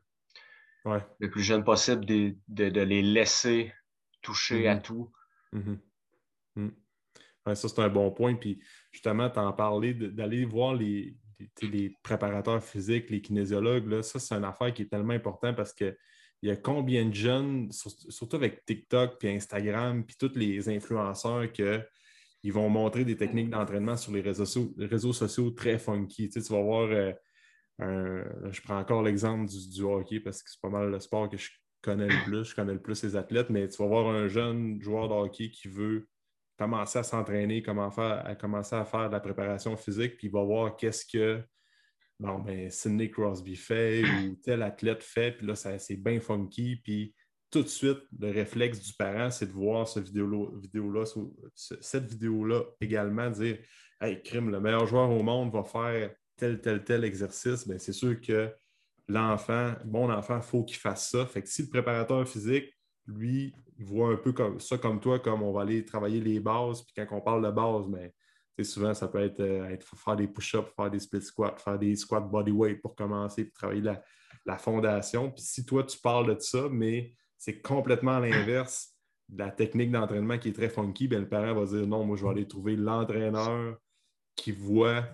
Le plus jeune possible de, les laisser toucher à mhm. tout. Mhm. ça, c'est un bon point. Puis justement, tu en parlais d'aller voir les, les, préparateurs physiques, les kinésiologues. Là, ça, c'est une affaire qui est tellement importante parce que il y a combien de jeunes, surtout avec TikTok, puis Instagram, puis tous les influenceurs que ils vont montrer des techniques d'entraînement sur les réseaux, sociaux, très funky. Tu, vas voir, euh, je prends encore l'exemple du, hockey parce que c'est pas mal le sport que je connais le plus, je connais le plus les athlètes, mais tu vas voir un jeune joueur de hockey qui veut commencer à s'entraîner, commencer à, commencer à faire de la préparation physique, puis il va voir qu'est-ce que bon, ben, Sidney Crosby fait ou tel athlète fait, puis là, c'est bien funky, puis tout de suite, le réflexe du parent, c'est de voir cette vidéo-là, cette vidéo-là également, dire Hey, crime, le meilleur joueur au monde va faire tel, tel, tel exercice. Bien, c'est sûr que l'enfant, mon enfant, il faut qu'il fasse ça. Fait que si le préparateur physique, lui, voit un peu comme ça comme toi, comme on va aller travailler les bases, puis quand on parle de base, mais ben, souvent, ça peut être, euh, faire des push-ups, faire des split squats, faire des squats bodyweight pour commencer, puis travailler la, la fondation. Puis si toi, tu parles de ça, mais c'est complètement l'inverse de la technique d'entraînement qui est très funky, bien, le parent va dire non, moi, je vais aller trouver l'entraîneur qui voit,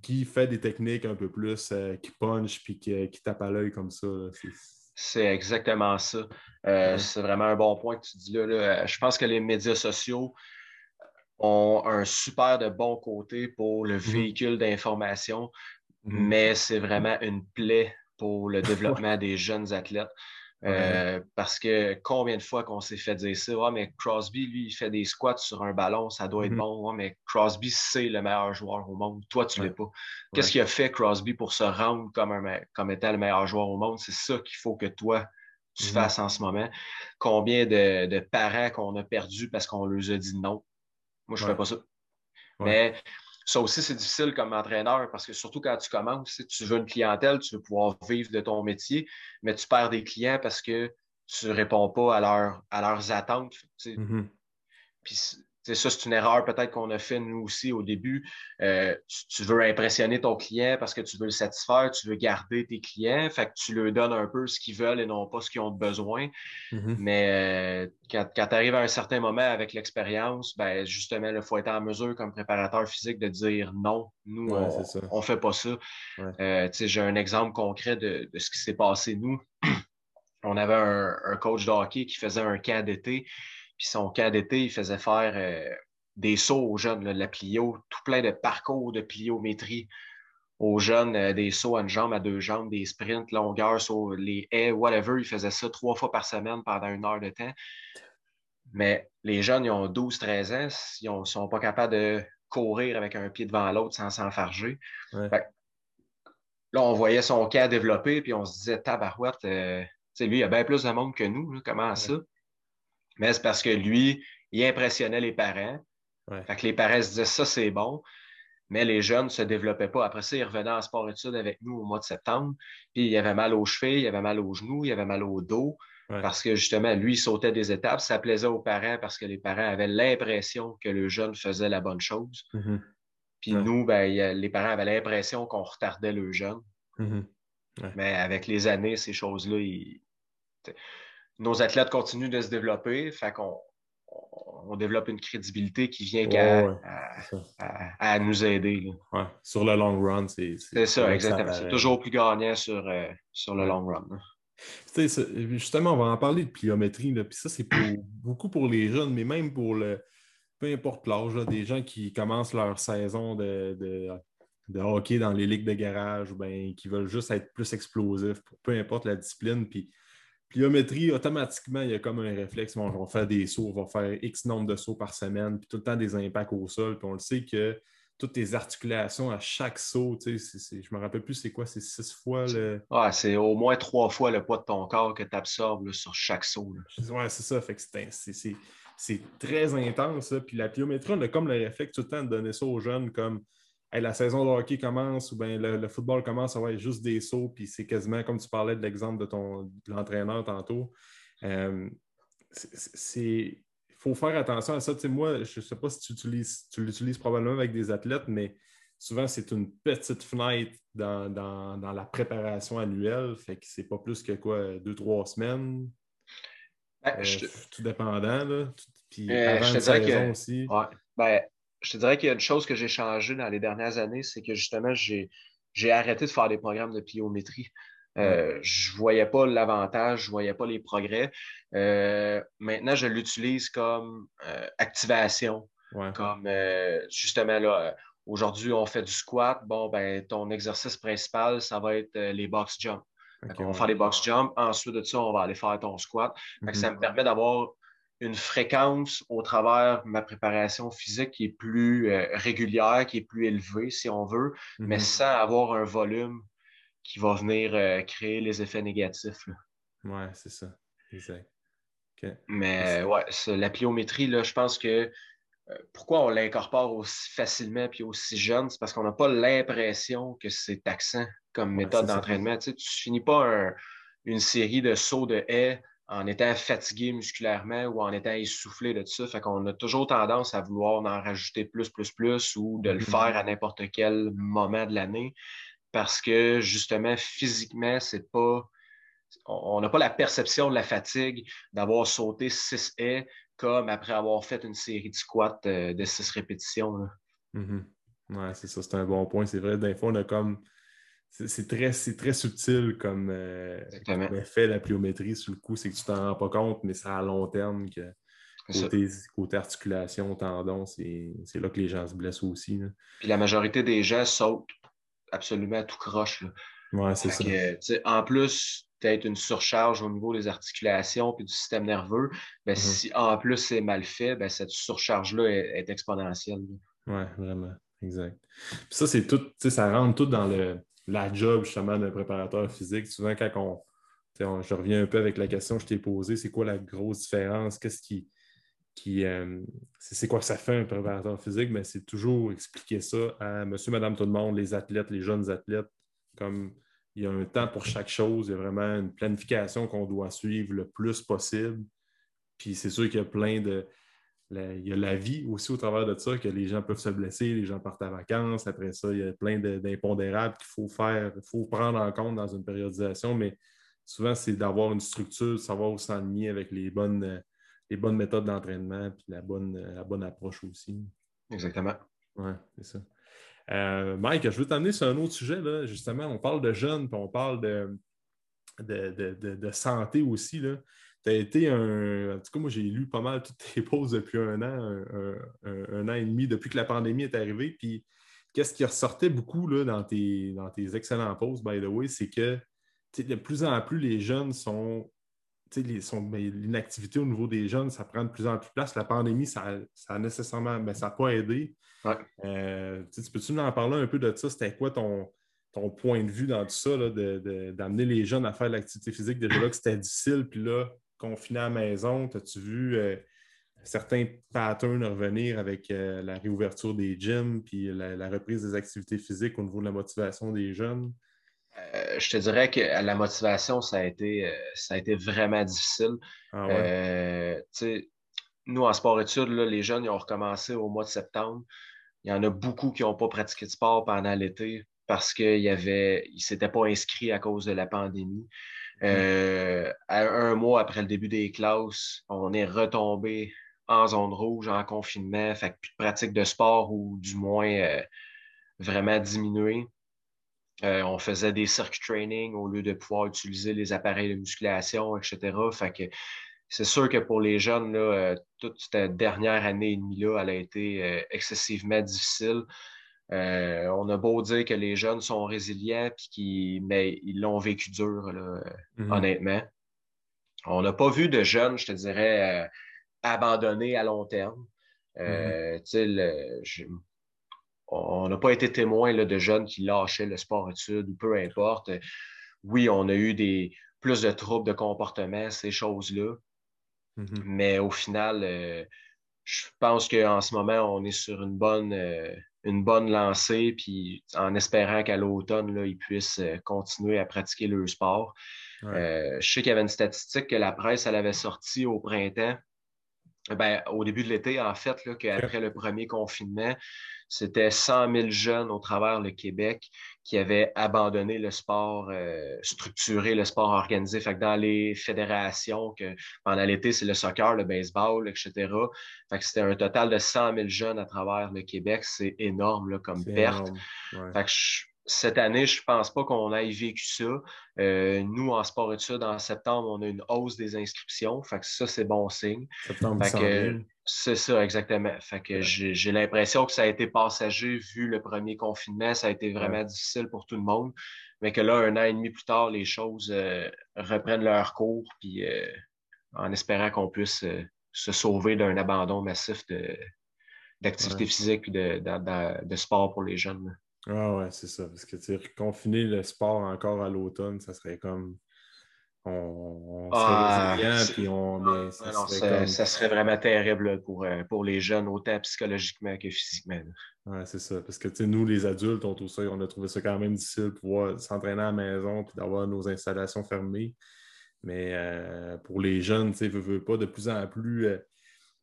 qui fait des techniques un peu plus, euh, qui punch puis qui, tape à l'œil comme ça. C'est exactement ça. Euh, c'est vraiment un bon point que tu dis là, Je pense que les médias sociaux ont un super de bon côté pour le mm-hmm. véhicule d'information, mm-hmm. mais c'est vraiment une plaie pour le développement des jeunes athlètes. Euh, parce que combien de fois qu'on s'est fait dire ça, ouais, mais Crosby, lui, il fait des squats sur un ballon, ça doit être mm-hmm. bon. Ouais, mais Crosby, c'est le meilleur joueur au monde. Toi, tu ne l'es pas. Qu'est-ce qu'il a fait, Crosby, pour se rendre comme, un, comme étant le meilleur joueur au monde? C'est ça qu'il faut que toi, tu mm-hmm. fasses en ce moment. Combien de, parents qu'on a perdus parce qu'on leur a dit non? Moi, je ne fais pas ça. Mais ça aussi, c'est difficile comme entraîneur parce que surtout quand tu commences, tu veux une clientèle, tu veux pouvoir vivre de ton métier, mais tu perds des clients parce que tu ne réponds pas à, à leurs attentes. Mm-hmm. Puis ça, c'est une erreur peut-être qu'on a fait nous aussi au début. Euh, tu, veux impressionner ton client parce que tu veux le satisfaire, tu veux garder tes clients, fait que tu leur donnes un peu ce qu'ils veulent et non pas ce qu'ils ont besoin. Mm-hmm. Mais euh, quand, tu arrives à un certain moment avec l'expérience, ben justement, il faut être en mesure comme préparateur physique de dire non, nous, on ne fait pas ça. Euh, j'ai un exemple concret de, ce qui s'est passé nous. on avait un, un coach de hockey qui faisait un camp d'été. Puis son cas d'été, il faisait faire euh, des sauts aux jeunes, de la plio, tout plein de parcours de pliométrie aux jeunes, euh, des sauts à une jambe, à deux jambes, des sprints, longueurs sur les haies, whatever. Il faisait ça trois fois par semaine pendant une heure de temps. Mais les jeunes, ils ont 12-13 ans, ils ne sont pas capables de courir avec un pied devant l'autre sans s'enfarger. Là, on voyait son cas développer, puis on se disait, tabarouette, euh, lui, il y a bien plus de monde que nous, comment ça? Mais c'est parce que lui, il impressionnait les parents. Fait que les parents se disaient ça, c'est bon. Mais les jeunes ne se développaient pas. Après ça, ils revenaient en sport-études avec nous au mois de septembre. Puis il y avait mal aux chevilles, il avait mal aux genoux, il avait mal au dos. Parce que justement, lui, il sautait des étapes. Ça plaisait aux parents parce que les parents avaient l'impression que le jeune faisait la bonne chose. Mm-hmm. Puis nous, ben, les parents avaient l'impression qu'on retardait le jeune. Mm-hmm. Mais avec les années, ces choses-là, ils nos athlètes continuent de se développer, fait qu'on on développe une crédibilité qui vient à, nous aider. Sur le long run, c'est. C'est ça, exactement. C'est toujours plus gagnant sur, euh, sur le long run. Justement, on va en parler de pliométrie. Puis ça, c'est beaucoup pour les jeunes, mais même pour le. Peu importe l'âge, des gens qui commencent leur saison de, de, hockey dans les ligues de garage ou ben, qui veulent juste être plus explosifs, pour peu importe la discipline. Puis Pliométrie, automatiquement, il y a comme un réflexe. on va faire des sauts, on va faire X nombre de sauts par semaine, puis tout le temps des impacts au sol. Puis on le sait que toutes tes articulations à chaque saut, je ne me rappelle plus c'est quoi, c'est six fois le. Ouais, c'est au moins trois fois le poids de ton corps que tu absorbes sur chaque saut. Ouais, c'est ça. Fait que c'est très intense. Puis la pliométrie, on a comme le réflexe tout le temps de donner ça aux jeunes comme la saison de hockey commence ou bien le, football commence, à avoir juste des sauts, puis c'est quasiment comme tu parlais de l'exemple de ton l'entraîneur tantôt. Euh, il faut faire attention à ça. moi, je ne sais pas si tu l'utilises tu l'utilises probablement avec des athlètes, mais souvent, c'est une petite fenêtre dans, la préparation annuelle. Fait que c'est pas plus que quoi, deux, trois semaines. Ben, euh, tout dépendant. Là. Puis euh, avant je saison aussi. Ben, je te dirais qu'il y a une chose que j'ai changé dans les dernières années, c'est que justement, j'ai arrêté de faire des programmes de pliométrie. Euh, je ne voyais pas l'avantage, je ne voyais pas les progrès. Euh, maintenant, je l'utilise comme euh, activation. Comme justement là, aujourd'hui, on fait du squat. Bon, ben, ton exercice principal, ça va être les box jumps. on va faire les box jumps. Ensuite de ça, on va aller faire ton squat. Ça me mhm. permet d'avoir une fréquence au travers de ma préparation physique qui est plus régulière, qui est plus élevée, si on veut, mais mhm. sans avoir un volume qui va venir euh, créer les effets négatifs. Oui, c'est ça. Exact. Mais ouais, la pliométrie, là, je pense que euh, pourquoi on l'incorpore aussi facilement et aussi jeune, c'est parce qu'on n'a pas l'impression que c'est taxant comme méthode d'entraînement. Tu, ne finis pas une série de sauts de haies en étant fatigué musculairement ou en étant essoufflé de tout ça. Fait qu'on a toujours tendance à vouloir en rajouter plus, plus, plus ou de le faire à n'importe quel moment de l'année parce que justement, physiquement, c'est pas. On n'a pas la perception de la fatigue d'avoir sauté six haies comme après avoir fait une série de squats euh, de six répétitions. Mm-hmm. Oui, c'est ça, c'est un bon point. C'est vrai, d'un fois, on a comme. C'est très, très subtil comme, euh, effet la pliométrie sur le coup, c'est que tu t'en rends pas compte, mais c'est à long terme que côté, côté articulation, tendon, c'est là que les gens se blessent aussi. Puis la majorité des gens sautent absolument tout croche. Ouais, c'est ça. en plus, peut-être une surcharge au niveau des articulations et du système nerveux, ben, mm-hmm. si en plus c'est mal fait, ben, cette surcharge-là est, exponentielle. Oui, vraiment. Exact. ça, c'est tout, ça rentre tout dans le, la job justement d'un préparateur physique. Souvent, quand on, je reviens un peu avec la question que je t'ai posée, c'est quoi la grosse différence? Qu'est-ce qui, qui euh, c'est quoi ça fait un préparateur physique, mais c'est toujours expliquer ça à monsieur, madame, tout le monde, les athlètes, les jeunes athlètes, comme il y a un temps pour chaque chose, il y a vraiment une planification qu'on doit suivre le plus possible. Puis c'est sûr qu'il y a plein de. Il y a la vie aussi au travers de ça, que les gens peuvent se blesser, les gens partent à vacances. Après ça, il y a plein d'impondérables qu'il faut faire, il faut prendre en compte dans une périodisation, mais souvent, c'est d'avoir une structure, de savoir où s'enligner avec les bonnes, les bonnes méthodes d'entraînement puis la bonne, la bonne approche aussi. Exactement. Oui, c'est ça. Euh, Mike, je veux t'amener sur un autre sujet. Là. Justement, on parle de jeunes, puis on parle de, de, santé aussi. Tu as été un. En tout cas, moi, j'ai lu pas mal toutes tes pauses depuis un an, un, an et demi, depuis que la pandémie est arrivée. Puis, qu'est-ce qui ressortait beaucoup là, dans, tes, dans tes excellents pauses, by the way, c'est que de plus en plus, les jeunes sont ben, l'inactivité au niveau des jeunes, ça prend de plus en plus de place. La pandémie, ça, ça a nécessairement, ben, ça n'a pas aidé. Euh, tu peux-tu nous en parler un peu de ça? C'était quoi ton, ton point de vue dans tout ça, d'amener les jeunes à faire l'activité physique? Déjà là que c'était difficile, puis là, confiné à la maison, as-tu vu euh, certains patterns revenir avec euh, la réouverture des gyms, puis la, reprise des activités physiques au niveau de la motivation des jeunes? Euh, je te dirais que la motivation, ça a été, ça a été vraiment difficile. Ah nous, en sport-études, les jeunes, ils ont recommencé au mois de septembre. Il y en a beaucoup qui n'ont pas pratiqué de sport pendant l'été parce qu'ils ne s'étaient pas inscrits à cause de la pandémie. Mm. un mois après le début des classes, on est retombé en zone rouge, en confinement, fait plus de pratique de sport ou du moins vraiment diminué. Euh, on faisait des circuit training au lieu de pouvoir utiliser les appareils de musculation, etc. Fait que c'est sûr que pour les jeunes, euh, toute cette dernière année et demie-là, elle a été euh, excessivement difficile. On a beau dire que les jeunes sont résilients, qui... mais ils l'ont vécu dur, mm-hmm. honnêtement. On n'a pas vu de jeunes, je te dirais, abandonnés à long terme. Mm-hmm on n'a pas été témoin de jeunes qui lâchaient le sport études ou peu importe. Oui, on a eu des, plus de troubles de comportement, ces choses-là. Mm-hmm. Mais au final, euh, je pense qu'en ce moment, on est sur une bonne, euh, une bonne lancée, puis en espérant qu'à l'automne, ils puissent euh, continuer à pratiquer leur sport. je sais qu'il y avait une statistique que la presse elle avait sortie au printemps, ben, au début de l'été, en fait, qu'après le premier confinement, c'était 100 000 jeunes au travers le Québec qui avaient abandonné le sport euh, structuré, le sport organisé. Fait que dans les fédérations, que pendant l'été, c'est le soccer, le baseball, etc. Fait que c'était un total de 100 000 jeunes à travers le Québec. C'est énorme là, comme perte. Fait que cette année, je ne pense pas qu'on ait vécu ça. Euh, nous, en sport études, en septembre, on a une hausse des inscriptions. Fait que ça, c'est bon signe. c'est ça, exactement. Fait que j'ai l'impression que ça a été passager vu le premier confinement. Ça a été vraiment difficile pour tout le monde. Mais que là, un an et demi plus tard, les choses euh, reprennent leur cours. Puis euh, en espérant qu'on puisse se sauver d'un abandon massif d'activité physique et de, de, sport pour les jeunes. Ah ouais, c'est ça. Parce que confiner le sport encore à l'automne, ça serait comme. On, serait ah, puis on. ça, serait vraiment terrible pour, euh, pour les jeunes, autant psychologiquement que physiquement. Oui, c'est ça. Parce que nous, les adultes, on, ça, on a trouvé ça quand même difficile de pouvoir s'entraîner à la maison puis d'avoir nos installations fermées. Mais euh, pour les jeunes, tu sais, veux, pas de plus en plus. Euh,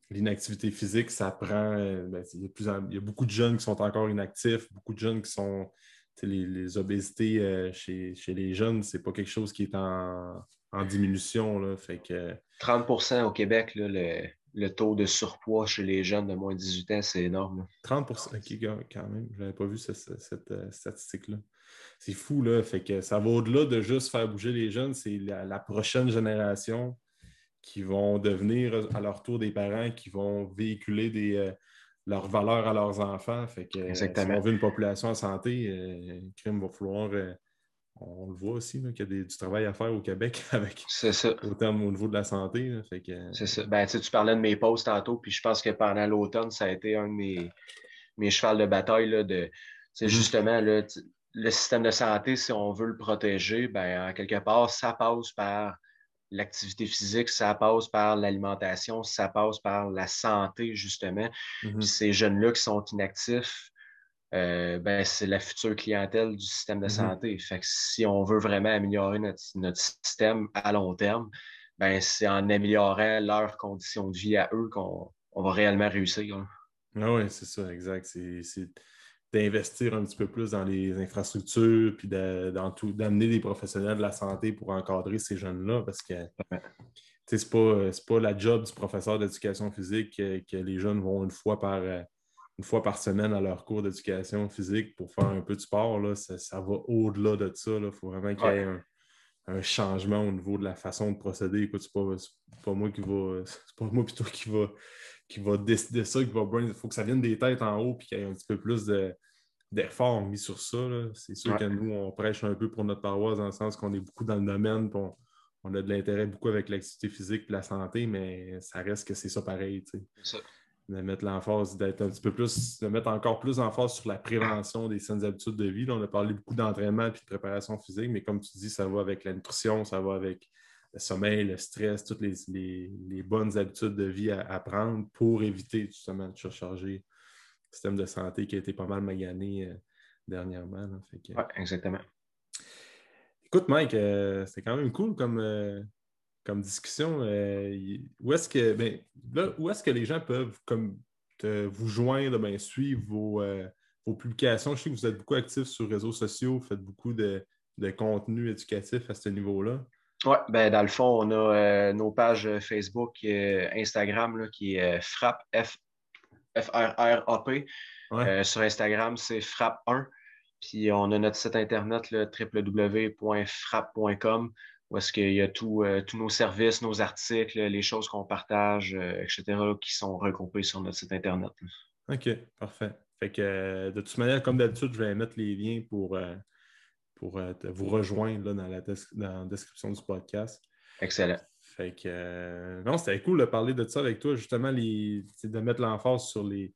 l'inactivité physique, ça prend. Euh, ben, il, y a beaucoup de jeunes qui sont encore inactifs, beaucoup de jeunes qui sont. Les, obésités euh, chez, les jeunes, c'est pas quelque chose qui est en, diminution. Là, fait que... 30% au Québec, le, taux de surpoids chez les jeunes de moins de 18 ans, c'est énorme. 30 OK, quand même. Je n'avais pas vu cette, euh, statistique-là. C'est fou, là. Fait que ça va au-delà de juste faire bouger les jeunes, c'est la prochaine génération qui vont devenir à leur tour des parents qui vont véhiculer des, euh, leurs valeurs à leurs enfants. Fait que, euh, Si on veut une population en santé, euh, crime va falloir. on le voit aussi qu'il y a du travail à faire au Québec avec ça. au terme au niveau de la santé. C'est ça. Ben, tu parlais de mes pauses tantôt, puis je pense que pendant l'automne, ça a été un de mes, mes chevals de bataille là, de c'est mm-hmm. justement le système de santé, si on veut le protéger, ben, en quelque part, ça passe par l'activité physique, ça passe par l'alimentation, ça passe par la santé, justement. Mm-hmm. ces jeunes-là qui sont inactifs, euh, ben, c'est la future clientèle du système de mm-hmm. santé. Fait que si on veut vraiment améliorer notre, système à long terme, ben, c'est en améliorant leurs conditions de vie à eux qu'on va réellement réussir. Ah oui, c'est ça, exact. C'est d'investir un petit peu plus dans les infrastructures, puis d'amener des professionnels de la santé pour encadrer ces jeunes-là, parce que c'est pas, pas la job du professeur d'éducation physique que, les jeunes vont une fois par une fois par semaine à leur cours d'éducation physique pour faire un peu de sport. Là, ça, va au-delà de ça. Il faut vraiment qu'il y ait un, changement au niveau de la façon de procéder. Écoute, c'est pas, pas moi qui va. C'est pas moi plutôt qui va qui va décider ça, qui va Il faut que ça vienne des têtes en haut puis qu'il y ait un petit peu plus d'efforts mis sur ça. C'est sûr que nous, on prêche un peu pour notre paroisse dans le sens qu'on est beaucoup dans le domaine, on, on, a de l'intérêt beaucoup avec l'activité physique et la santé, mais ça reste que c'est ça pareil. De mettre l'emphase, d'être un petit peu plus, de mettre encore plus l'emphase sur la prévention des saines habitudes de vie. on a parlé beaucoup d'entraînement et de préparation physique, mais comme tu dis, ça va avec la nutrition, ça va avec le sommeil, le stress, toutes les, bonnes habitudes de vie à, prendre pour éviter justement de surcharger le système de santé qui a été pas mal magané euh, dernièrement. Oui, exactement. Écoute, Mike, euh, c'est quand même cool comme, euh, comme discussion. où est-ce que ben, où est-ce que les gens peuvent comme vous joindre, ben, suivre vos, vos, publications? Je sais que vous êtes beaucoup actifs sur les réseaux sociaux, vous faites beaucoup de, de contenu éducatif à ce niveau-là. Oui, ben dans le fond, on a euh, nos pages Facebook, euh, Instagram qui est Frappe F, R R A P. Euh, sur Instagram, c'est Frappe1. Puis on a notre site internet www.frappe.com où est-ce qu'il y a tous nos services, nos articles, les choses qu'on partage, etc., qui sont regroupés sur notre site internet. OK, parfait. Fait que de toute manière, comme d'habitude, je vais mettre les liens pour pour euh, vous rejoindre dans, la description du podcast. Excellent. Fait que, euh, non, c'était cool de parler de ça avec toi, justement, les, de mettre l'emphase sur les.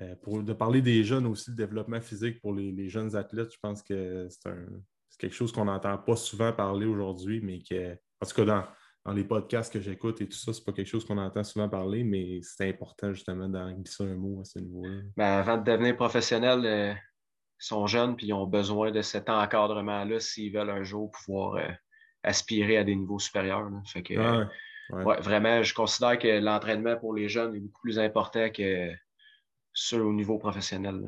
Euh, pour, de parler des jeunes aussi, le développement physique pour les, jeunes athlètes. Je pense que c'est quelque chose qu'on n'entend pas souvent parler aujourd'hui, mais que, en tout cas, dans, dans les podcasts que j'écoute et tout ça, c'est pas quelque chose qu'on entend souvent parler, mais c'est important justement d'en glisser un mot à ce niveau-là. Ben, avant de devenir professionnel, sont jeunes puis ils ont besoin de cet encadrement-là s'ils veulent un jour pouvoir euh, aspirer à des niveaux supérieurs. Fait que, vraiment, je considère que l'entraînement pour les jeunes est beaucoup plus important que ceux au niveau professionnel.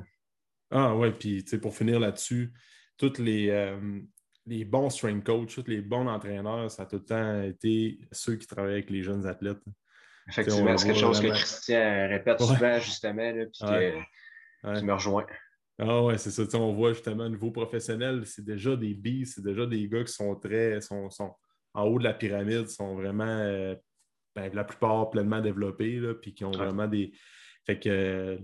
Ah ouais, puis pour finir là-dessus, tous les, euh, les bons strength coachs, tous les bons entraîneurs, ça a tout le temps été ceux qui travaillent avec les jeunes athlètes. Effectivement, c'est quelque chose que Christian répète souvent, justement, puis qui me rejoint. Ah ouais, c'est ça. On voit justement, au niveau professionnel, c'est déjà des B, c'est déjà des gars qui sont très. sont, sont en haut de la pyramide, sont vraiment euh, ben, la plupart pleinement développés, là, puis qui ont vraiment des. Fait que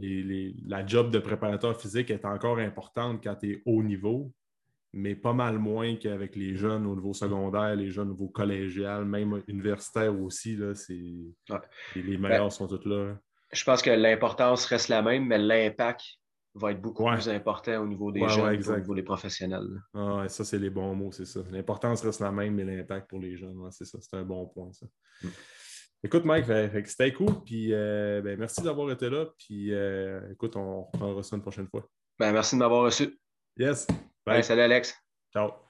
la job de préparateur physique est encore importante quand tu es haut niveau, mais pas mal moins qu'avec les jeunes au niveau secondaire, les jeunes au niveau collégial, même universitaire aussi. Là, les, les, meilleurs ben, sont tous là. Je pense que l'importance reste la même, mais l'impact va être beaucoup plus important au niveau des jeunes qu'au niveau des professionnels. Ah, ça, c'est les bons mots, c'est ça. L'importance reste la même, mais l'impact pour les jeunes, c'est ça. C'est un bon point, ça. Mm. Écoute, Mike, c'était cool. Puis, euh, ben, merci d'avoir été là. Puis, euh, écoute, on reprendra ça une prochaine fois. Ben, merci de m'avoir reçu. Yes. Bye. salut, Alex. Ciao.